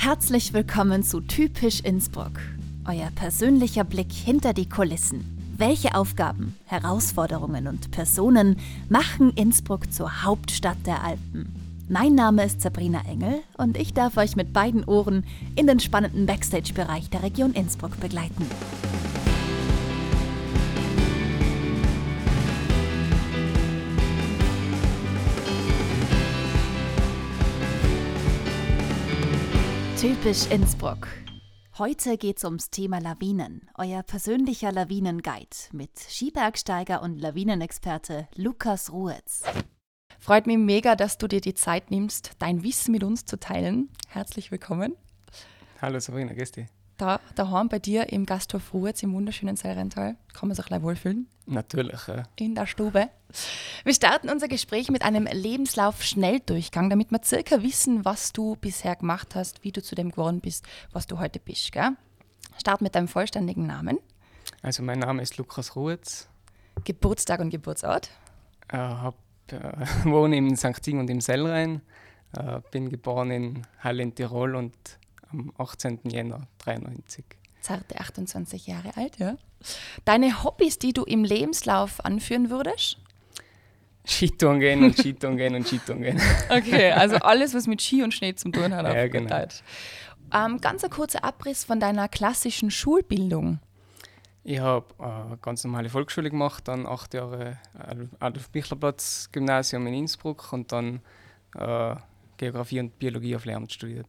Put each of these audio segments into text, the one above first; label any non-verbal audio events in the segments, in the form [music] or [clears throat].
Herzlich willkommen zu Typisch Innsbruck, euer persönlicher Blick hinter die Kulissen. Welche Aufgaben, Herausforderungen und Personen machen Innsbruck zur Hauptstadt der Alpen? Mein Name ist Sabrina Engel und ich darf euch mit beiden Ohren in den spannenden Backstage-Bereich der Region Innsbruck begleiten. Typisch Innsbruck. Heute geht's ums Thema Lawinen. Euer persönlicher Lawinenguide mit Skibergsteiger und Lawinenexperte Lukas Ruetz. Freut mich mega, dass du dir die Zeit nimmst, dein Wissen mit uns zu teilen. Herzlich willkommen. Hallo Sabrina, Gäste da daheim bei dir im Gasthof Ruhetz im wunderschönen Seilrental. Kann man sich gleich wohlfühlen? Natürlich, ja. In der Stube. Wir starten unser Gespräch mit einem Lebenslauf-Schnelldurchgang, damit wir circa wissen, was du bisher gemacht hast, wie du zu dem geworden bist, was du heute bist. Gell? Start mit deinem vollständigen Namen. Also mein Name ist Lukas Ruhetz. Geburtstag und Geburtsort? Ich äh, hab, äh, [laughs] wohne in St. Sigmund im Sellrhein, äh, bin geboren in Halle in Tirol und am 18. Jänner 93. Zarte 28 Jahre alt, ja. Deine Hobbys, die du im Lebenslauf anführen würdest? Skitouren gehen und Skitouren gehen und Skitouren gehen. [laughs] Okay, also alles, was mit Ski und Schnee zu tun hat. Ja, genau. Ähm, ganz ein kurzer Abriss von deiner klassischen Schulbildung. Ich habe eine äh, ganz normale Volksschule gemacht, dann acht Jahre Adolf-Bichler-Platz Gymnasium in Innsbruck und dann äh, Geografie und Biologie auf Lehramt studiert.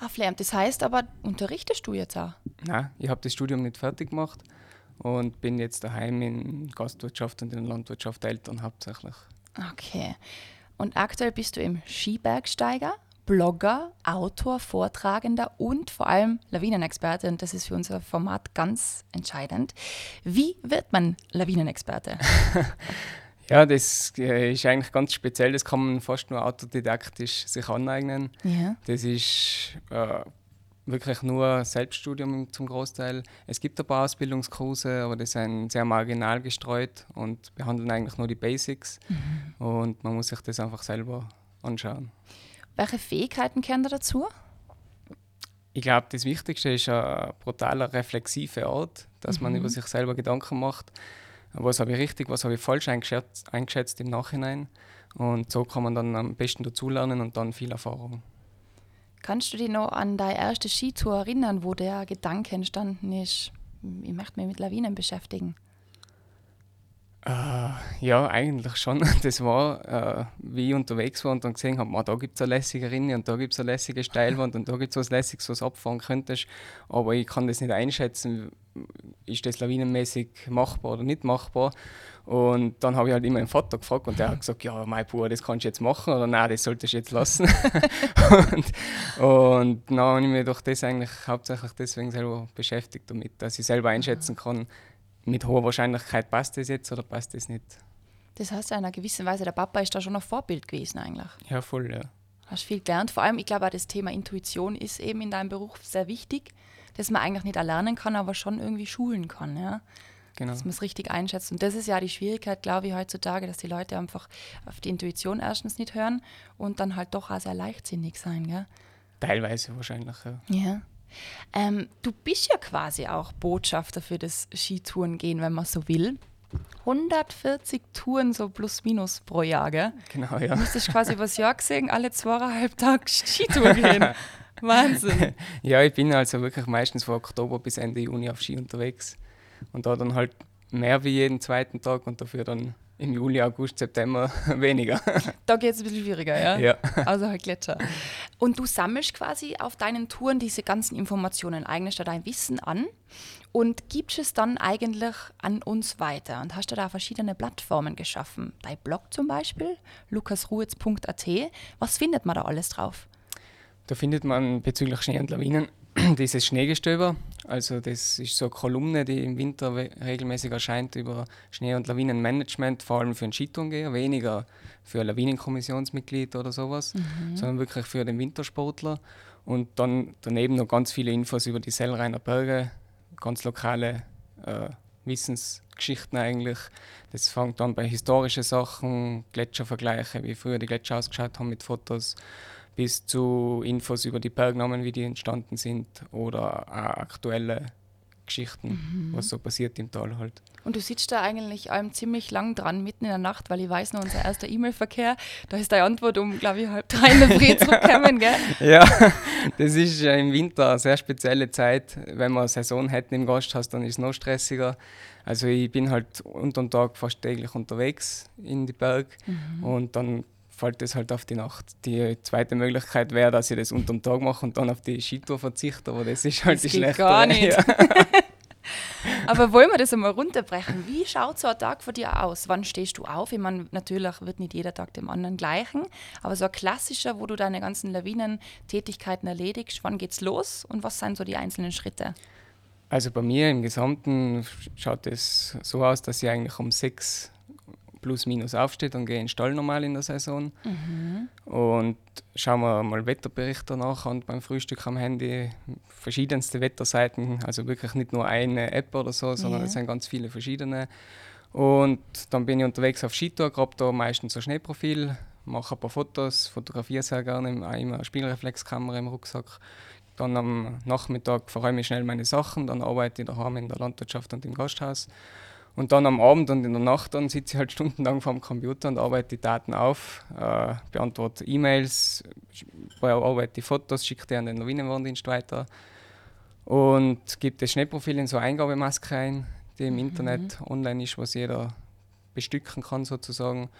Auf Lehramt. Das heißt aber, unterrichtest du jetzt auch? Nein, ich habe das Studium nicht fertig gemacht und bin jetzt daheim in Gastwirtschaft und in Landwirtschaft Eltern hauptsächlich. Okay. Und aktuell bist du im Skibergsteiger, Blogger, Autor, Vortragender und vor allem Lawinenexperte. Und das ist für unser Format ganz entscheidend. Wie wird man Lawinenexperte? [laughs] Ja, das äh, ist eigentlich ganz speziell. Das kann man fast nur autodidaktisch sich aneignen. Ja. Das ist äh, wirklich nur Selbststudium zum Großteil. Es gibt ein paar Ausbildungskurse, aber die sind sehr marginal gestreut und behandeln eigentlich nur die Basics. Mhm. Und man muss sich das einfach selber anschauen. Welche Fähigkeiten kennen da dazu? Ich glaube, das Wichtigste ist ein brutaler, reflexiver Art, dass man mhm. über sich selber Gedanken macht was habe ich richtig, was habe ich falsch eingeschätzt, eingeschätzt, im Nachhinein. Und so kann man dann am besten dazulernen und dann viel Erfahrung. Kannst du dich noch an deine erste Skitour erinnern, wo der Gedanke entstanden ist, ich möchte mich mit Lawinen beschäftigen? Uh, ja, eigentlich schon. [laughs] Das war, uh, wie ich unterwegs war und dann gesehen habe, da gibt es eine lässige Rinne und da gibt es eine lässige Steilwand und da gibt es was Lässiges, was abfahren könntest. Aber ich kann das nicht einschätzen, ist das lawinenmäßig machbar oder nicht machbar. Und dann habe ich halt immer meinen Vater gefragt und der hat gesagt, ja, mein Bruder, das kannst du jetzt machen oder nein, das solltest du jetzt lassen. [laughs] und, und dann habe ich mich doch das eigentlich hauptsächlich deswegen selber beschäftigt damit, dass ich selber einschätzen kann, mit hoher Wahrscheinlichkeit passt das jetzt oder passt das nicht. Das heißt, in einer gewissen Weise, der Papa ist da schon ein Vorbild gewesen eigentlich. Ja, voll, ja. Hast viel gelernt. Vor allem, ich glaube auch das Thema Intuition ist eben in deinem Beruf sehr wichtig, dass man eigentlich nicht erlernen kann, aber schon irgendwie schulen kann, ja. Genau. Dass man es richtig einschätzt. Und das ist ja die Schwierigkeit, glaube ich, heutzutage, dass die Leute einfach auf die Intuition erstens nicht hören und dann halt doch auch sehr leichtsinnig sein, gell? Teilweise wahrscheinlich, ja. Ja. Ähm, du bist ja quasi auch Botschafter für das Skitourengehen, wenn man so will. 140 Touren so plus minus pro Jahr, gell? Genau, ja. Du müsstest quasi was Jahr gesehen, alle zweieinhalb Tage [laughs] Skitour gehen. [laughs] Wahnsinn. [laughs] ja, ich bin also wirklich meistens von Oktober bis Ende Juni auf Ski unterwegs. Und da dann halt mehr wie jeden zweiten Tag und dafür dann im Juli, August, September [laughs] weniger. Da geht es ein bisschen schwieriger, ja? Ja. Also halt Gletscher. Und du sammelst quasi auf deinen Touren diese ganzen Informationen, eignest da dein Wissen an und gibst es dann eigentlich an uns weiter. Und hast du da verschiedene Plattformen geschaffen. Dein Blog zum Beispiel, lukasruhetz.at. Was findet man da alles drauf? Da findet man bezüglich Schnee und Lawinen [clears throat] dieses Schneegestöber. Also das ist so eine Kolumne, die im Winter regelmäßig erscheint über Schnee- und Lawinenmanagement, vor allem für einen Skitourengeher, weniger für ein Lawinenkommissionsmitglied oder sowas, mhm. sondern wirklich für den Wintersportler. Und dann daneben noch ganz viele Infos über die Sellreiner Berge, ganz lokale äh, Wissensgeschichten eigentlich. Das fängt an bei historischen Sachen, Gletschervergleiche, wie früher die Gletscher ausgeschaut haben mit Fotos bis zu Infos über die Bergnamen, wie die entstanden sind oder auch aktuelle Geschichten, mhm. was so passiert im Tal halt. Und du sitzt da eigentlich ähm, ziemlich lang dran, mitten in der Nacht, weil ich weiß noch, unser erster E-Mail-Verkehr, da ist deine Antwort um, glaube ich, halb drei in der Früh [laughs] zurückgekommen, gell? Ja, das ist äh, im Winter eine sehr spezielle Zeit. Wenn wir eine Saison hätten im Gasthaus, dann ist es noch stressiger. Also ich bin halt unter dem Tag fast täglich unterwegs in die Berg mhm. und dann fällt das halt auf die Nacht. Die zweite Möglichkeit wäre, dass ich das unter dem Tag mache und dann auf die Skitour verzichte, aber das ist halt das die schlechte. gar nicht. Ja. [laughs] Aber wollen wir das einmal runterbrechen? Wie schaut so ein Tag von dir aus? Wann stehst du auf? Ich meine, natürlich wird nicht jeder Tag dem anderen gleichen, aber so ein klassischer, wo du deine ganzen Lawinentätigkeiten erledigst, wann geht's los und was sind so die einzelnen Schritte? Also bei mir im Gesamten schaut es so aus, dass ich eigentlich um sechs plus minus aufsteht und gehe in den Stall normal in der Saison. Mhm. Und schauen wir mal Wetterberichte nach und beim Frühstück am Handy verschiedenste Wetterseiten, also wirklich nicht nur eine App oder so, sondern yeah. es sind ganz viele verschiedene. Und dann bin ich unterwegs auf Skitour, grabe da meistens ein Schneeprofil, mache ein paar Fotos, fotografiere sehr gerne, immer eine Spielreflexkamera im Rucksack. Dann am Nachmittag verräume ich schnell meine Sachen, dann arbeite ich daheim in der Landwirtschaft und im Gasthaus. Und dann am Abend und in der Nacht dann sitze ich halt stundenlang vor dem Computer und arbeite die Daten auf, äh, beantworte E-Mails, bearbeite die Fotos, schicke die an den Lawinenwarndienst weiter und gebe das Schneeprofil in so eine Eingabemaske ein, die im mhm. Internet online ist, was jeder bestücken kann sozusagen.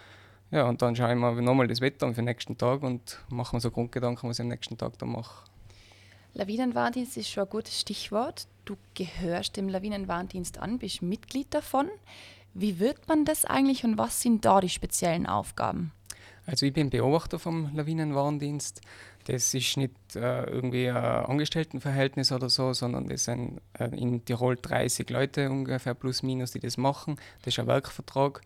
Ja, und dann schaue ich mir nochmal das Wetter an für den nächsten Tag und mache mir so Grundgedanken, was ich am nächsten Tag dann mache. Lawinenwarndienst ist schon ein gutes Stichwort. Du gehörst dem Lawinenwarndienst an, bist Mitglied davon. Wie wird man das eigentlich und was sind da die speziellen Aufgaben? Also ich bin Beobachter vom Lawinenwarndienst. Das ist nicht äh, irgendwie ein Angestelltenverhältnis oder so, sondern das sind äh, in Tirol 30 Leute ungefähr plus minus, die das machen. Das ist ein Werkvertrag.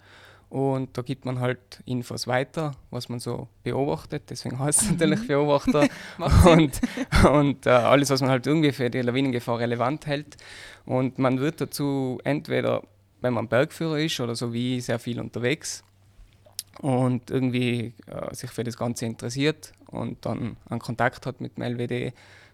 Und da gibt man halt Infos weiter, was man so beobachtet. Deswegen heißt es [laughs] mhm. natürlich Beobachter. [laughs] und und äh, alles, was man halt irgendwie für die Lawinengefahr relevant hält. Und man wird dazu entweder, wenn man Bergführer ist oder so wie sehr viel unterwegs und irgendwie äh, sich für das Ganze interessiert und dann einen Kontakt hat mit dem LWD,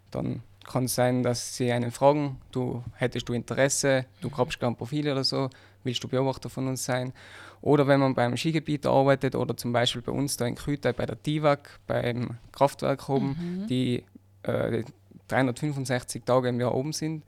dann kann es sein, dass sie einen fragen, du hättest du Interesse, du grabst gerne Profile oder so, willst du Beobachter von uns sein? Oder wenn man beim Skigebiet arbeitet oder zum Beispiel bei uns da in Krütei bei der TIWAG, beim Kraftwerk oben, mhm. die äh, 365 Tage im Jahr oben sind,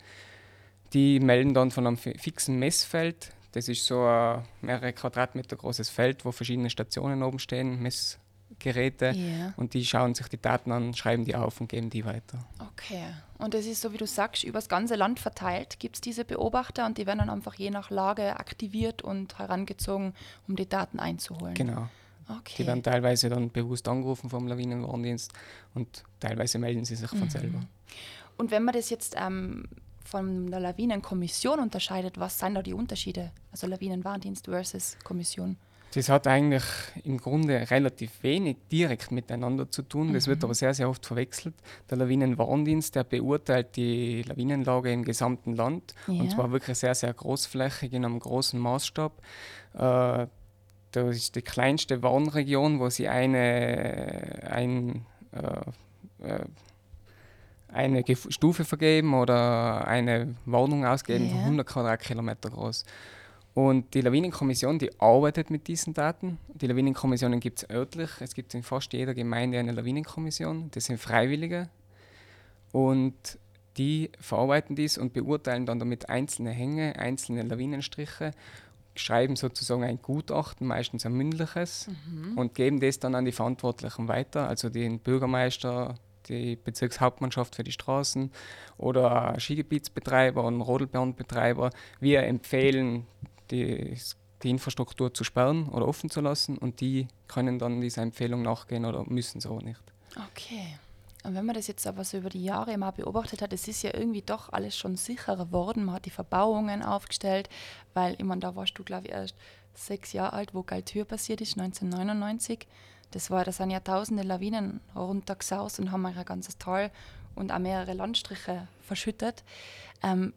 die melden dann von einem fixen Messfeld. Das ist so ein mehrere Quadratmeter großes Feld, wo verschiedene Stationen oben stehen, Mess Geräte yeah. und die schauen sich die Daten an, schreiben die auf und geben die weiter. Okay. Und das ist so, wie du sagst, über das ganze Land verteilt gibt es diese Beobachter und die werden dann einfach je nach Lage aktiviert und herangezogen, um die Daten einzuholen. Genau. Okay. Die werden teilweise dann bewusst angerufen vom Lawinenwarndienst und teilweise melden sie sich von mhm. selber. Und wenn man das jetzt ähm, von der Lawinenkommission unterscheidet, was sind da die Unterschiede? Also Lawinenwarndienst versus Kommission? Das hat eigentlich im Grunde relativ wenig direkt miteinander zu tun. Das mhm. wird aber sehr, sehr oft verwechselt. Der Lawinenwarndienst, der beurteilt die Lawinenlage im gesamten Land ja. und zwar wirklich sehr, sehr großflächig in einem großen Maßstab. Äh, das ist die kleinste Warnregion, wo sie eine, ein, äh, äh eine Stufe vergeben oder eine Warnung ausgeben, yeah. 100 Quadratkilometer groß. Und die Lawinenkommission, die arbeitet mit diesen Daten. Die Lawinenkommissionen gibt es örtlich. Es gibt in fast jeder Gemeinde eine Lawinenkommission. Das sind Freiwillige. Und die verarbeiten dies und beurteilen dann damit einzelne Hänge, einzelne Lawinenstriche, schreiben sozusagen ein Gutachten, meistens ein mündliches, mhm. und geben das dann an die Verantwortlichen weiter, also den Bürgermeister, die Bezirkshauptmannschaft für die Straßen oder Skigebietsbetreiber und Rodelbahnbetreiber. Wir empfehlen die, die Infrastruktur zu sperren oder offen zu lassen und die können dann dieser Empfehlung nachgehen oder müssen so nicht. Okay. Und wenn man das jetzt aber so über die Jahre mal beobachtet hat, es ist ja irgendwie doch alles schon sicherer geworden. Man hat die Verbauungen aufgestellt, weil, ich meine, da warst du, glaube ich, erst sechs Jahre alt, wo Galtür passiert ist, 1999. Das war, da sind ja tausende Lawinen runtergesaust und haben ein ganzes Tal und auch mehrere Landstriche verschüttet. Ähm,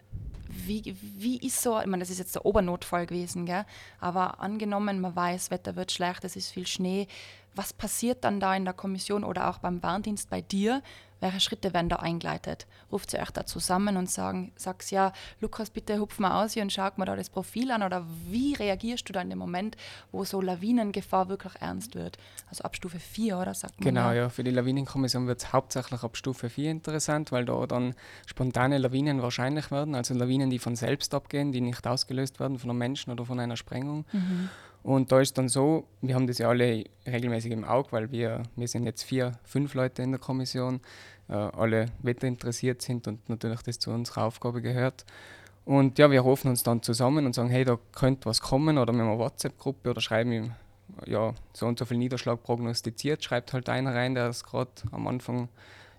wie, wie ist so, ich meine, das ist jetzt der Obernotfall gewesen, gell? aber angenommen, man weiß, Wetter wird schlecht, es ist viel Schnee, was passiert dann da in der Kommission oder auch beim Warndienst bei dir? Welche Schritte werden da eingeleitet? Ruft ihr euch da zusammen und sagen, sagst ja, Lukas, bitte hupf mal aus hier und schau mal da das Profil an? Oder wie reagierst du da in dem Moment, wo so Lawinengefahr wirklich ernst wird? Also ab Stufe 4, oder? Sagt man genau, ja. ja. Für die Lawinenkommission wird es hauptsächlich ab Stufe 4 interessant, weil da dann spontane Lawinen wahrscheinlich werden, also Lawinen, die von selbst abgehen, die nicht ausgelöst werden von einem Menschen oder von einer Sprengung. Mhm. Und da ist dann so, wir haben das ja alle regelmäßig im Auge, weil wir, wir sind jetzt vier, fünf Leute in der Kommission, äh, alle wetterinteressiert sind und natürlich das zu unserer Aufgabe gehört. Und ja, wir rufen uns dann zusammen und sagen, hey, da könnte was kommen oder wir haben eine WhatsApp-Gruppe oder schreiben ihm, ja, so und so viel Niederschlag prognostiziert, schreibt halt einer rein, der es gerade am Anfang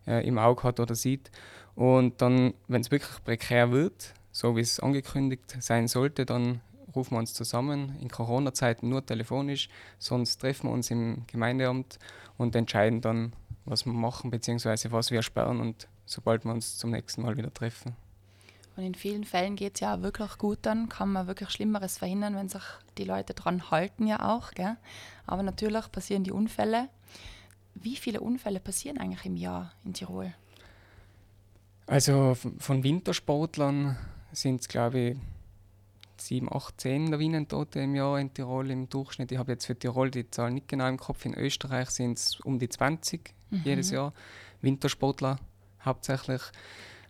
äh, im Auge hat oder sieht. Und dann, wenn es wirklich prekär wird, so wie es angekündigt sein sollte, dann rufen wir uns zusammen, in Corona-Zeiten nur telefonisch, sonst treffen wir uns im Gemeindeamt und entscheiden dann, was wir machen bzw. was wir sperren und sobald wir uns zum nächsten Mal wieder treffen. Und in vielen Fällen geht es ja auch wirklich gut dann, kann man wirklich Schlimmeres verhindern, wenn sich die Leute dran halten ja auch. Gell? Aber natürlich passieren die Unfälle. Wie viele Unfälle passieren eigentlich im Jahr in Tirol? Also von Wintersportlern sind es, glaube ich, 7, 8, 10 Lawinentote im Jahr in Tirol im Durchschnitt. Ich habe jetzt für Tirol die Zahl nicht genau im Kopf. In Österreich sind es um die 20 mhm. jedes Jahr. Wintersportler hauptsächlich.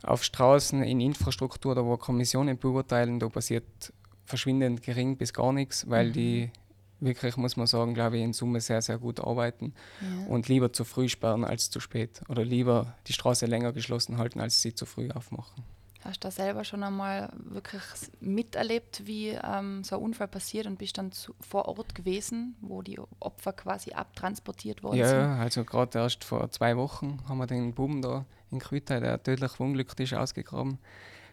Auf Straßen, in Infrastruktur, da wo Kommissionen beurteilen, da passiert verschwindend gering bis gar nichts, weil mhm. die wirklich, muss man sagen, glaube ich, in Summe sehr, sehr gut arbeiten ja. und lieber zu früh sperren als zu spät oder lieber die Straße länger geschlossen halten, als sie zu früh aufmachen. Hast du da selber schon einmal wirklich miterlebt, wie ähm, so ein Unfall passiert und bist dann zu, vor Ort gewesen, wo die Opfer quasi abtransportiert worden ja, sind? Ja, also gerade erst vor zwei Wochen haben wir den Buben da in Krütei, der tödlich verunglückt ist, ausgegraben.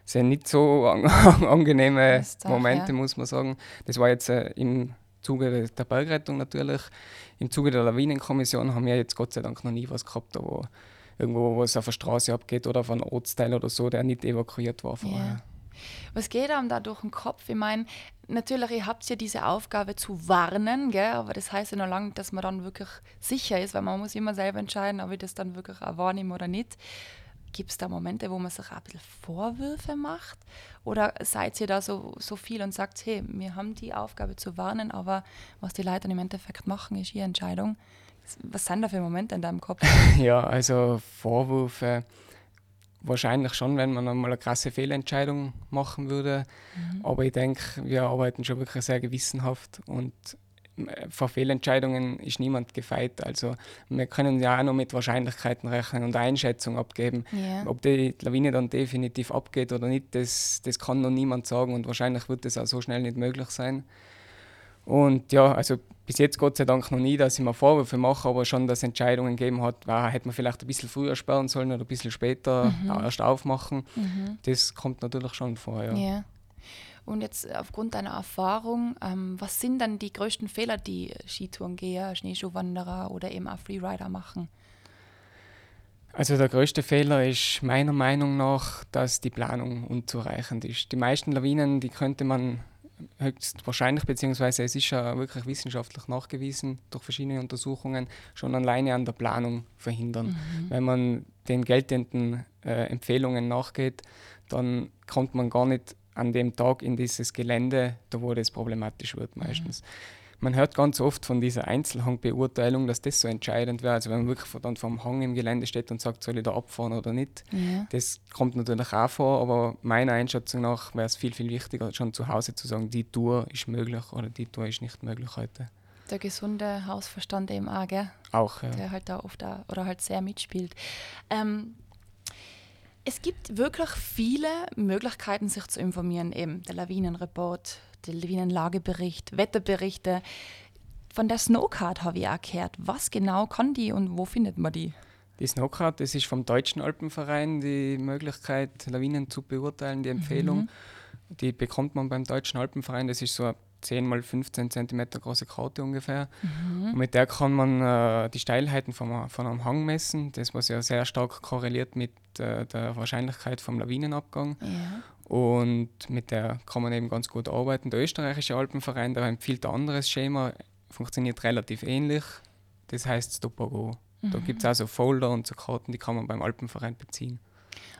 Das sind nicht so an [laughs] angenehme Tag, Momente, ja. muss man sagen. Das war jetzt äh, im Zuge der Bergrettung natürlich. Im Zuge der Lawinenkommission haben wir jetzt Gott sei Dank noch nie was gehabt, wo irgendwo, wo es auf der Straße abgeht oder auf einem Ortsteil oder so, der nicht evakuiert war vorher. Was geht einem da durch den Kopf? Ich meine, natürlich, ihr habt ja diese Aufgabe zu warnen, gell? aber das heißt ja noch lange, dass man dann wirklich sicher ist, weil man muss immer selber entscheiden, ob ich das dann wirklich auch wahrnehme oder nicht. Gibt es da Momente, wo man sich auch ein bisschen Vorwürfe macht? Oder seid ihr da so, so viel und sagt, hey, wir haben die Aufgabe zu warnen, aber was die Leute im Endeffekt machen, ist ihre Entscheidung? Was sind da für Momente in deinem Kopf? [laughs] ja, also Vorwürfe wahrscheinlich schon, wenn man einmal eine krasse Fehlentscheidung machen würde. Mhm. Aber ich denke, wir arbeiten schon wirklich sehr gewissenhaft und äh, vor Fehlentscheidungen ist niemand gefeit. Also wir können ja auch noch mit Wahrscheinlichkeiten rechnen und Einschätzungen abgeben. Yeah. Ob die Lawine dann definitiv abgeht oder nicht, das, das kann noch niemand sagen und wahrscheinlich wird das auch so schnell nicht möglich sein. Und ja, also bis jetzt Gott sei Dank noch nie, dass ich mir Vorwürfe mache, aber schon, dass Entscheidungen gegeben hat, war, hätte man vielleicht ein bisschen früher sperren sollen oder ein bisschen später mhm. erst aufmachen. Mhm. Das kommt natürlich schon vor. Ja. ja. Und jetzt aufgrund deiner Erfahrung, ähm, was sind dann die größten Fehler, die Skitourengeher, Schneeschuhwanderer oder eben auch Freerider machen? Also der größte Fehler ist meiner Meinung nach, dass die Planung unzureichend ist. Die meisten Lawinen, die könnte man höchstwahrscheinlich, beziehungsweise es ist ja wirklich wissenschaftlich nachgewiesen durch verschiedene Untersuchungen, schon alleine an der Planung verhindern. Mhm. Wenn man den geltenden äh, Empfehlungen nachgeht, dann kommt man gar nicht an dem Tag in dieses Gelände, da wo das problematisch wird meistens. Mhm man hört ganz oft von dieser Einzelhangbeurteilung, dass das so entscheidend wäre. Also wenn man wirklich dann vom Hang im Gelände steht und sagt, soll ich da abfahren oder nicht, ja. das kommt natürlich auch vor, aber meiner Einschätzung nach wäre es viel, viel wichtiger, schon zu Hause zu sagen, die Tour ist möglich oder die Tour ist nicht möglich heute. Der gesunde Hausverstand eben auch, gell? Auch, ja. Der halt da oft auch, oder halt sehr mitspielt. Ähm, es gibt wirklich viele Möglichkeiten, sich zu informieren. Eben der Lawinenreport, Lawinenlagebericht, Wetterberichte. Von der Snowcard habe ich auch gehört. Was genau kann die und wo findet man die? Die Snowcard, das ist vom Deutschen Alpenverein die Möglichkeit, Lawinen zu beurteilen, die Empfehlung. Mhm. Die bekommt man beim Deutschen Alpenverein. Das ist so eine 10 mal 15 cm große Karte ungefähr. Mhm. Und mit der kann man äh, die Steilheiten vom, von einem Hang messen, das was ja sehr stark korreliert mit äh, der Wahrscheinlichkeit vom Lawinenabgang. Ja. Und mit der kann man eben ganz gut arbeiten. Der österreichische Alpenverein, der empfiehlt ein anderes Schema, funktioniert relativ ähnlich. Das heißt Stopago. Mhm. Da gibt es also Folder und so Karten, die kann man beim Alpenverein beziehen.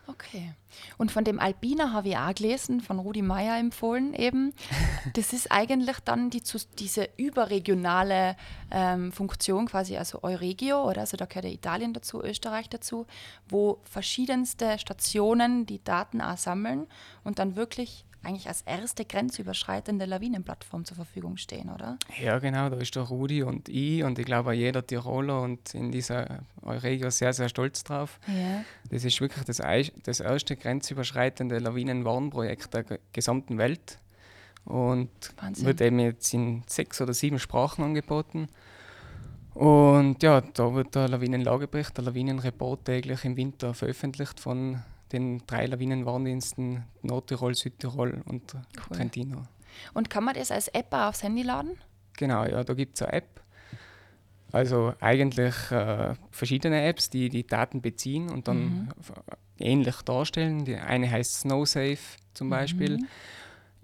Okay. Und von dem Alpina habe ich auch gelesen, von Rudi Meyer empfohlen eben. [laughs] Das ist eigentlich dann die, diese überregionale ähm, Funktion quasi, also Euregio, oder? Also da gehört ja Italien dazu, Österreich dazu, wo verschiedenste Stationen die Daten auch sammeln und dann wirklich eigentlich als erste grenzüberschreitende Lawinenplattform zur Verfügung stehen, oder? Ja, genau, da ist der Rudi und ich und ich glaube auch jeder Tiroler und in dieser Euregio sehr, sehr stolz drauf. Ja. Das ist wirklich das, das erste grenzüberschreitende Lawinenwarnprojekt der gesamten Welt und Wahnsinn. wird eben jetzt in sechs oder sieben Sprachen angeboten. Und ja, da wird der Lawinenlagebericht, der Lawinenreport täglich im Winter veröffentlicht von den drei Lawinenwarndiensten Nordtirol, Südtirol und cool. Trentino. Und kann man das als App auch aufs Handy laden? Genau, ja, da gibt es eine App. Also eigentlich äh, verschiedene Apps, die die Daten beziehen und dann mhm. ähnlich darstellen. Die eine heißt SnowSafe zum Beispiel. Mhm.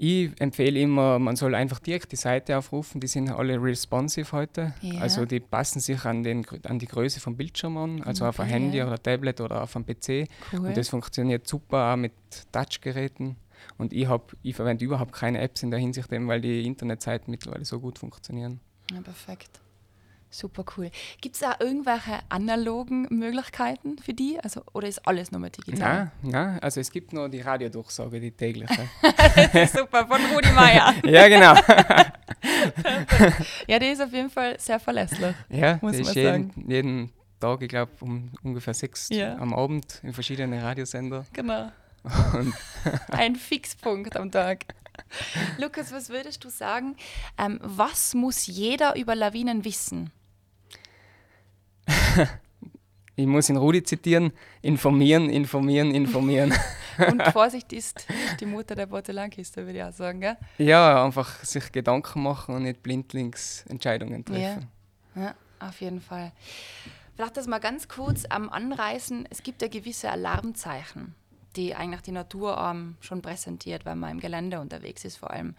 Ich empfehle immer, man soll einfach direkt die Seite aufrufen. Die sind alle responsive heute. Ja. Also die passen sich an, den, an die Größe vom Bildschirm an, also okay. auf ein Handy oder Tablet oder auf einem PC. Cool. Und das funktioniert super auch mit Touchgeräten. Und ich, ich verwende überhaupt keine Apps in der Hinsicht, weil die Internetseiten mittlerweile so gut funktionieren. Ja, perfekt. Super cool. Gibt es auch irgendwelche analogen Möglichkeiten für die? Also, oder ist alles nur mehr digital? Nein, nein, also es gibt nur die Radiodurchsage, die tägliche. [laughs] super, von Rudi Meier. [laughs] ja, genau. [laughs] ja, die ist auf jeden Fall sehr verlässlich. Ja, muss man jeden, sagen. jeden Tag, ich glaube, um ungefähr sechs ja. am Abend in verschiedenen Radiosender. Genau. Ein Fixpunkt am Tag. Lukas, was würdest du sagen? Ähm, was muss jeder über Lawinen wissen? [laughs] ich muss ihn Rudi zitieren, informieren, informieren, informieren. [laughs] Und [laughs] Vorsicht ist die Mutter der Porzellankiste, würde ich auch sagen, gell? Ja, einfach sich Gedanken machen und nicht blindlings Entscheidungen treffen. Ja, ja auf jeden Fall. Vielleicht das mal ganz kurz am Anreißen. Es gibt ja gewisse Alarmzeichen, die eigentlich die Natur ähm, schon präsentiert, wenn man im Gelände unterwegs ist. Vor allem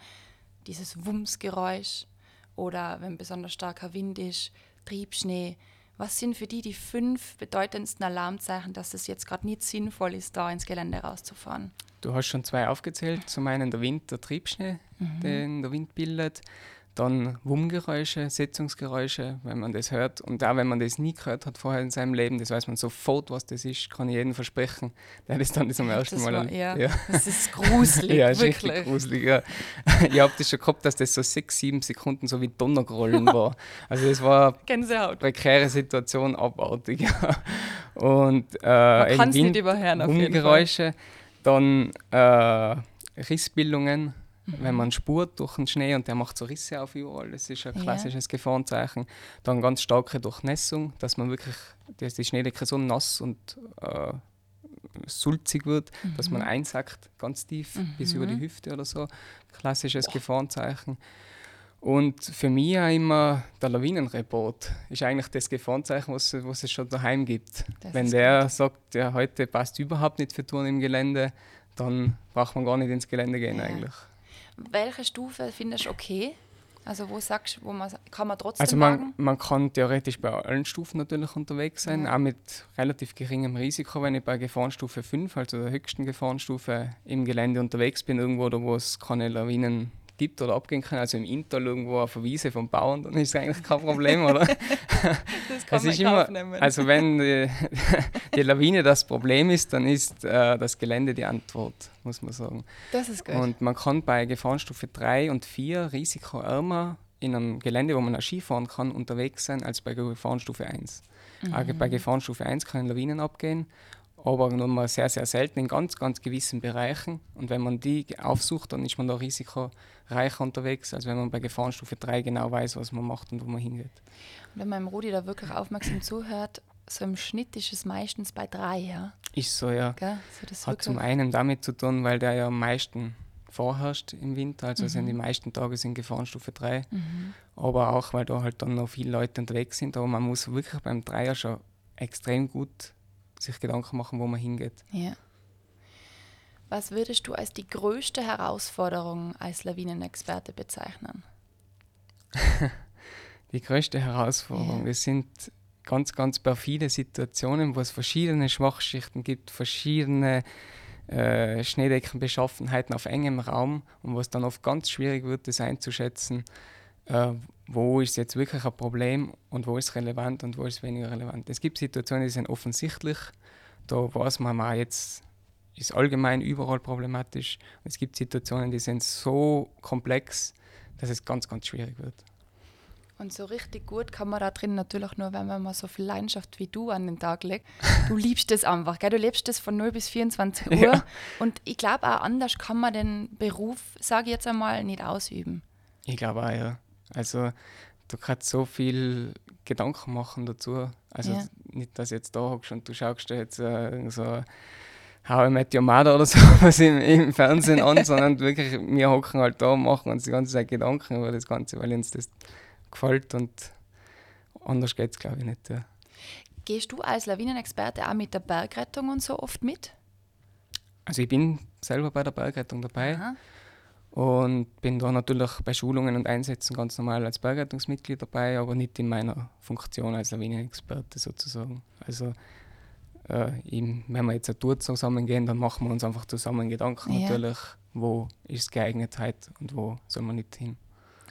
dieses Wumsgeräusch oder wenn besonders starker Wind ist, Triebschnee. Was sind für die die fünf bedeutendsten Alarmzeichen, dass es jetzt gerade nicht sinnvoll ist, da ins Gelände rauszufahren? Du hast schon zwei aufgezählt. Zum einen der Wind, der Triebschnee, mhm. den der Wind bildet. Dann Wummgeräusche, Setzungsgeräusche, wenn man das hört. Und auch wenn man das nie gehört hat vorher in seinem Leben, das weiß man sofort, was das ist, kann ich jedem versprechen, der das dann zum ersten das Mal... War, ja, ja, das ist gruselig, [laughs] Ja, ist wirklich. richtig gruselig, ja. ich habe das schon gehabt, dass das so sechs, sieben Sekunden so wie Donnergrollen war. Also das war eine prekäre Situation, abartig. Und äh, man kann es nicht überhören auf Wummgeräusche, dann äh, Rissbildungen, Mhm. Wenn man spurt durch den Schnee und der macht so Risse auf überall, das ist ein klassisches ja. Gefahrenzeichen. Dann ganz starke Durchnässung, dass man wirklich, dass die Schneedecke so nass und äh, sulzig wird, mhm. dass man mhm. einsackt, ganz tief, mhm. bis über die Hüfte oder so. Klassisches Boah. Gefahrenzeichen. Und für mich auch immer der Lawinenreport ist eigentlich das Gefahrenzeichen, was, was es schon daheim gibt. Das Wenn der gut. sagt, ja, heute passt überhaupt nicht für Touren im Gelände, dann braucht man gar nicht ins Gelände gehen ja. eigentlich. Welche Stufe findest du okay? Also wo sagst wo man kann man trotzdem Also man, man kann theoretisch bei allen Stufen natürlich unterwegs sein, ja. auch mit relativ geringem Risiko, wenn ich bei Gefahrenstufe 5, also der höchsten Gefahrenstufe im Gelände unterwegs bin, irgendwo, wo es keine Lawinen gibt oder abgehen kann, also im Interl irgendwo auf der Wiese vom Bauern, dann ist es eigentlich kein Problem, oder? [laughs] das kann es man ist immer, nehmen. Also wenn die, [laughs] die, Lawine das Problem ist, dann ist äh, das Gelände die Antwort, muss man sagen. Das ist gut. Und man kann bei Gefahrenstufe 3 und 4 risikoärmer in einem Gelände, wo man auch Skifahren kann, unterwegs sein, als bei Gefahrenstufe 1. Mhm. Bei Gefahrenstufe 1 können Lawinen abgehen aber nur mal sehr, sehr selten in ganz, ganz gewissen Bereichen. Und wenn man die aufsucht, dann ist man da risikoreicher unterwegs, als wenn man bei Gefahrenstufe 3 genau weiß, was man macht und wo man hingeht. Und wenn man im Rudi da wirklich aufmerksam zuhört, so im Schnitt ist es meistens bei 3, ja? Ist so, ja. So, das Hat zum einen damit zu tun, weil der ja am meisten vorherrscht im Winter. Also mhm. sind die meisten Tage sind Gefahrenstufe 3. Mhm. Aber auch, weil da halt dann noch viele Leute unterwegs sind. Aber man muss wirklich beim Dreier schon extrem gut sich Gedanken machen, wo man hingeht. Ja. Was würdest du als die größte Herausforderung als Lawinenexperte bezeichnen? [laughs] die größte Herausforderung. Es sind ganz, ganz perfide Situationen, wo es verschiedene Schwachschichten gibt, verschiedene äh, Schneedeckenbeschaffenheiten auf engem Raum und wo es dann oft ganz schwierig wird, das einzuschätzen, äh, wo ist jetzt wirklich ein Problem und wo ist relevant und wo ist weniger relevant. Es gibt Situationen, die sind offensichtlich, da weiß man mal jetzt, ist allgemein überall problematisch. Und es gibt Situationen, die sind so komplex, dass es ganz, ganz schwierig wird. Und so richtig gut kann man da drin natürlich nur, wenn man mal so viel Leidenschaft wie du an den Tag legt. Du [laughs] liebst das einfach, gell? du lebst das von 0 bis 24 Uhr. Ja. Und ich glaube auch anders kann man den Beruf, sage ich jetzt einmal, nicht ausüben. Ich glaube auch, ja. Also du kannst so viel Gedanken machen dazu. Also ja. nicht, dass jetzt da hockst und du schaust dir jetzt äh, so How I Met Your Mother oder [laughs] so was im, im Fernsehen an, [laughs] sondern wirklich, wir hocken halt da und machen uns die ganze Zeit Gedanken über das Ganze, weil uns das gefällt und anders geht es, glaube ich, nicht. Ja. Gehst du als Lawinenexperte auch mit der Bergrettung und so oft mit? Also ich bin selber bei der Bergrettung dabei Aha. Und bin da natürlich bei Schulungen und Einsätzen ganz normal als Bergrettungsmitglied dabei, aber nicht in meiner Funktion als Lawinenexperte sozusagen. Also äh, wenn wir jetzt eine Tour zusammengehen, dann machen wir uns einfach zusammen Gedanken ja. natürlich, wo ist Geeignetheit und wo soll man nicht hin.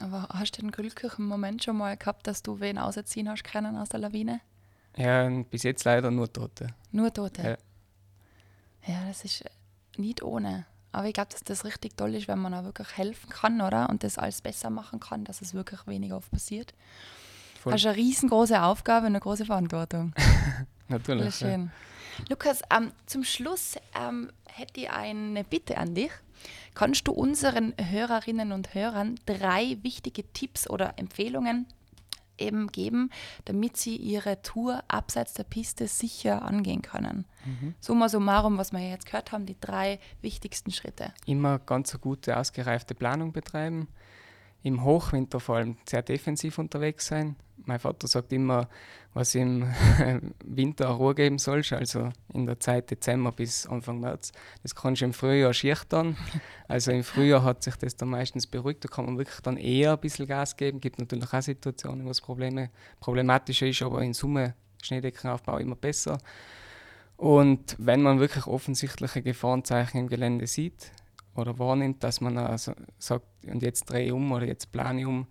Aber hast du den glücklichen Moment schon mal gehabt, dass du wen ausziehen hast können aus der Lawine? Ja, bis jetzt leider nur Tote. Nur Tote? Ja. Ja, das ist nicht ohne. Aber ich glaube, dass das richtig toll ist, wenn man auch wirklich helfen kann, oder? Und das alles besser machen kann, dass es wirklich weniger oft passiert. Voll. Hast eine riesengroße Aufgabe und eine große Verantwortung. [laughs] Natürlich. Schön. Ja. Lukas, ähm, zum Schluss ähm, hätte ich eine Bitte an dich. Kannst du unseren Hörerinnen und Hörern drei wichtige Tipps oder Empfehlungen eben geben, damit sie ihre Tour abseits der Piste sicher angehen können? Mhm. Summa summarum, was wir jetzt gehört haben, die drei wichtigsten Schritte. Immer ganz eine gute, ausgereifte Planung betreiben. Im Hochwinter vor allem sehr defensiv unterwegs sein. Mein Vater sagt immer, was im [laughs] Winter Ruhe geben sollst, also in der Zeit Dezember bis Anfang März. Das kannst du im Frühjahr schichtern. Also im Frühjahr hat sich das dann meistens beruhigt, da kann man wirklich dann eher ein bisschen Gas geben. Es Gibt natürlich auch Situationen, wo es Probleme, problematischer ist, aber in Summe Schneedeckenaufbau immer besser. Und wenn man wirklich offensichtliche Gefahrenzeichen im Gelände sieht oder wahrnimmt, dass man also sagt, und jetzt drehe ich um oder jetzt plane ich um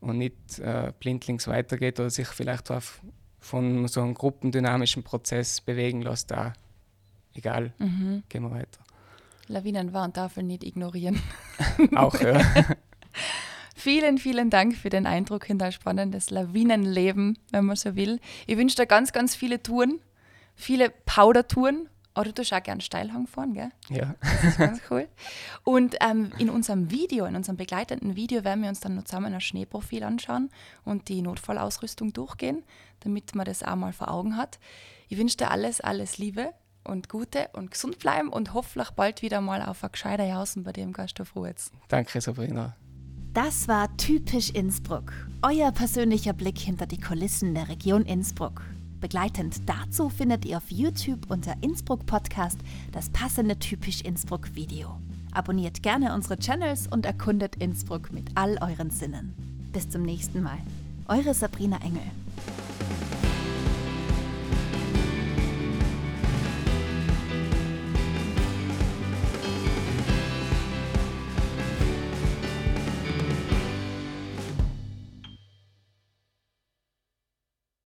und nicht äh, blindlings weitergeht oder sich vielleicht auf von so einem gruppendynamischen Prozess bewegen lässt, da egal, mhm. gehen wir weiter. Lawinenwarntafel nicht ignorieren. [laughs] Auch, ja. [laughs] vielen, vielen Dank für den Eindruck in dein spannendes Lawinenleben, wenn man so will. Ich wünsche dir ganz, ganz viele Touren, viele Powder-Touren aber du tust auch gerne Steilhang fahren, gell? Ja. Das ist ganz cool. Und ähm, in unserem Video, in unserem begleitenden Video, werden wir uns dann noch zusammen ein Schneeprofil anschauen und die Notfallausrüstung durchgehen, damit man das auch mal vor Augen hat. Ich wünsche dir alles, alles Liebe und Gute und gesund bleiben und hoffentlich bald wieder mal auf ein gescheiter Jausen bei dem Gasthof Ruhetz. Danke, Sabrina. Das war typisch Innsbruck. Euer persönlicher Blick hinter die Kulissen der Region Innsbruck. Begleitend dazu findet ihr auf YouTube unter Innsbruck Podcast das passende typisch Innsbruck Video. Abonniert gerne unsere Channels und erkundet Innsbruck mit all euren Sinnen. Bis zum nächsten Mal. Eure Sabrina Engel.